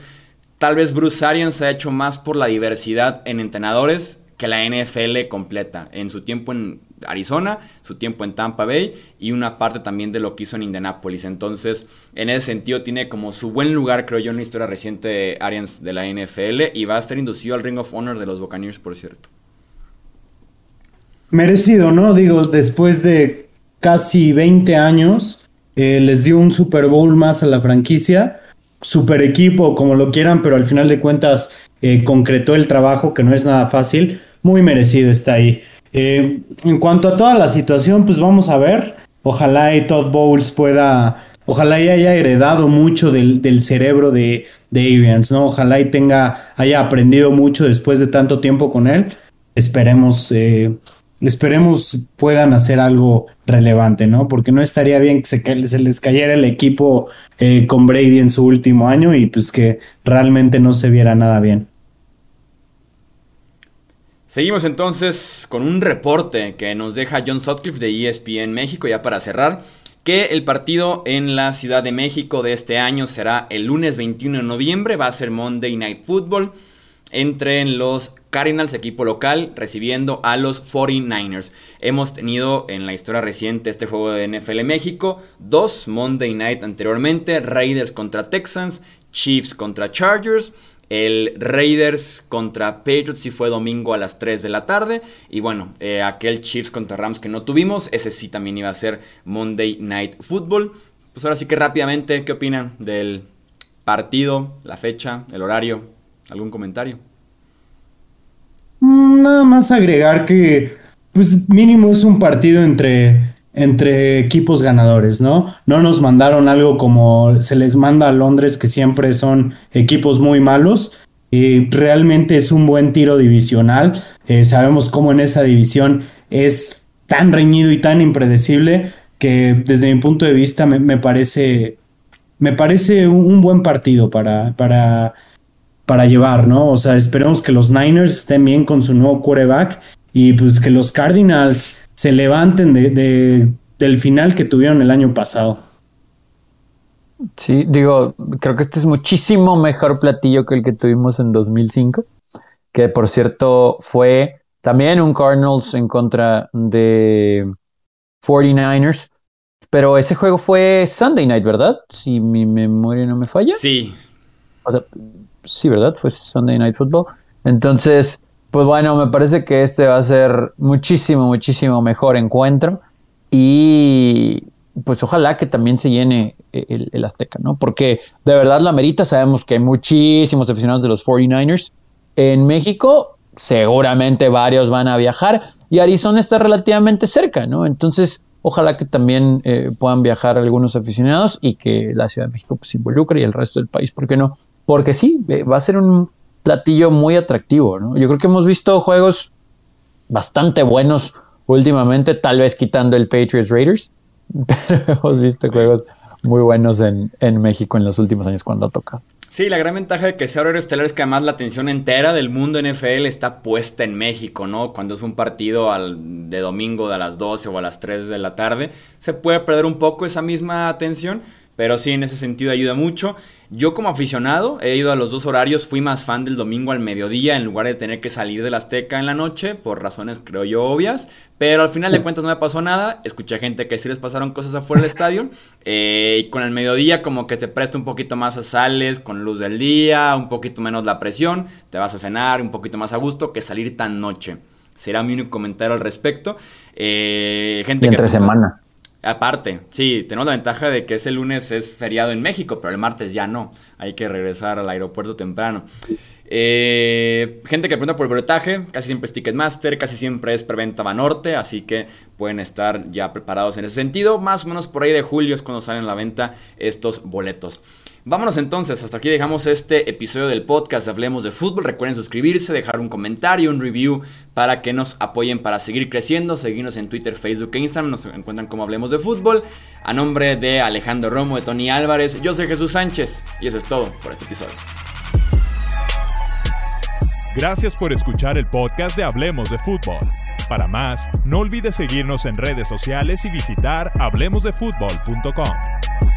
Tal vez Bruce Arians ha hecho más por la diversidad en entrenadores que la NFL completa. En su tiempo en Arizona, su tiempo en Tampa Bay y una parte también de lo que hizo en Indianapolis. Entonces, en ese sentido, tiene como su buen lugar, creo yo, en la historia reciente de Arians de la NFL y va a estar inducido al Ring of Honor de los Buccaneers, por cierto. Merecido, ¿no? Digo, después de casi 20 años, eh, les dio un Super Bowl más a la franquicia super equipo, como lo quieran, pero al final de cuentas eh, concretó el trabajo, que no es nada fácil. Muy merecido está ahí. Eh, en cuanto a toda la situación, pues vamos a ver. Ojalá y Todd Bowles pueda, ojalá y haya heredado mucho del, cerebro de, de ¿no? Ojalá y tenga, haya aprendido mucho después de tanto tiempo con él. Esperemos eh, esperemos puedan hacer algo relevante, ¿no? Porque no estaría bien que se, les cayera el equipo eh, con Brady en su último año y pues que realmente no se viera nada bien. Seguimos entonces con un reporte que nos deja John Sutcliffe de ESPN México, ya para cerrar, que el partido en la Ciudad de México de este año será el lunes 21 de noviembre, va a ser Monday Night Football entre los Cardinals, equipo local, recibiendo a los 49ers. Hemos tenido en la historia reciente este juego de NFL México, dos Monday Night anteriormente, Raiders contra Texans, Chiefs contra Chargers. El Raiders contra Patriots sí fue domingo a las 3 de la tarde. Y bueno, eh, aquel Chiefs contra Rams que no tuvimos, ese sí también iba a ser Monday Night Football. Pues ahora sí que rápidamente, ¿qué opinan del partido, la fecha, el horario? ¿Algún comentario? Nada más agregar que, pues mínimo es un partido entre, entre equipos ganadores, ¿no? No nos mandaron algo como se les manda a Londres, que siempre son equipos muy malos. Y realmente es un buen tiro divisional. Eh, sabemos cómo en esa división es tan reñido y tan impredecible que desde mi punto de vista me, parece me parece un, buen partido para, para para llevar, ¿no? O sea, esperemos que los Niners estén bien con su nuevo quarterback y pues que los Cardinals se levanten de, del final que tuvieron el año pasado. Sí, digo, creo que este es muchísimo mejor platillo que el que tuvimos en 2005, que por cierto fue también un Cardinals en contra de 49ers, pero ese juego fue Sunday Night, ¿verdad? Si mi memoria no me falla. Sí sí, ¿verdad? Fue Sunday Night Football. Entonces, pues bueno, me parece que este va a ser muchísimo, muchísimo mejor encuentro. Y pues ojalá que también se llene el, Azteca, ¿no? Porque de verdad la merita, sabemos que hay muchísimos aficionados de los 49ers. En México, seguramente varios van a viajar y Arizona está relativamente cerca, ¿no? Entonces, ojalá que también eh, puedan viajar algunos aficionados y que la Ciudad de México pues, se involucre y el resto del país, ¿por qué no? Porque sí, eh, va a ser un platillo muy atractivo, ¿no? Yo creo que hemos visto juegos bastante buenos últimamente, tal vez quitando el Patriots Raiders, pero hemos visto juegos muy buenos en, México en los últimos años cuando ha tocado. Sí, la gran ventaja de que sea horario estelar es que además la atención entera del mundo NFL está puesta en México, ¿no? Cuando es un partido al, de domingo de a las 12 o a las 3 de la tarde, se puede perder un poco esa misma atención, pero sí, en ese sentido ayuda mucho. Yo como aficionado he ido a los dos horarios, fui más fan del domingo al mediodía en lugar de tener que salir de la Azteca en la noche, por razones creo yo obvias, pero al final de cuentas no me pasó nada, escuché gente que sí les pasaron cosas afuera del estadio, eh, y con el mediodía como que se presta un poquito más a sales, con luz del día, un poquito menos la presión, te vas a cenar un poquito más a gusto que salir tan noche. Será mi único comentario al respecto. Eh, gente y entre semana. Aparte, sí, tenemos la ventaja de que ese lunes es feriado en México, pero el martes ya no. Hay que regresar al aeropuerto temprano. Eh, gente que pregunta por el boletaje, casi siempre es Ticketmaster, casi siempre es preventa Banorte, así que pueden estar ya preparados en ese sentido. Más o menos por ahí de julio es cuando salen a la venta estos boletos. Vámonos entonces, hasta aquí dejamos este episodio del podcast Hablemos de Fútbol. Recuerden suscribirse, dejar un comentario, un review para que nos apoyen para seguir creciendo. Seguirnos en Twitter, Facebook e Instagram. Nos encuentran como Hablemos de Fútbol. A nombre de Alejandro Romo, de Tony Álvarez, yo soy Jesús Sánchez y eso es todo por este episodio. Gracias por escuchar el podcast de Hablemos de Fútbol. Para más, no olvides seguirnos en redes sociales y visitar hablemosdefutbol.com.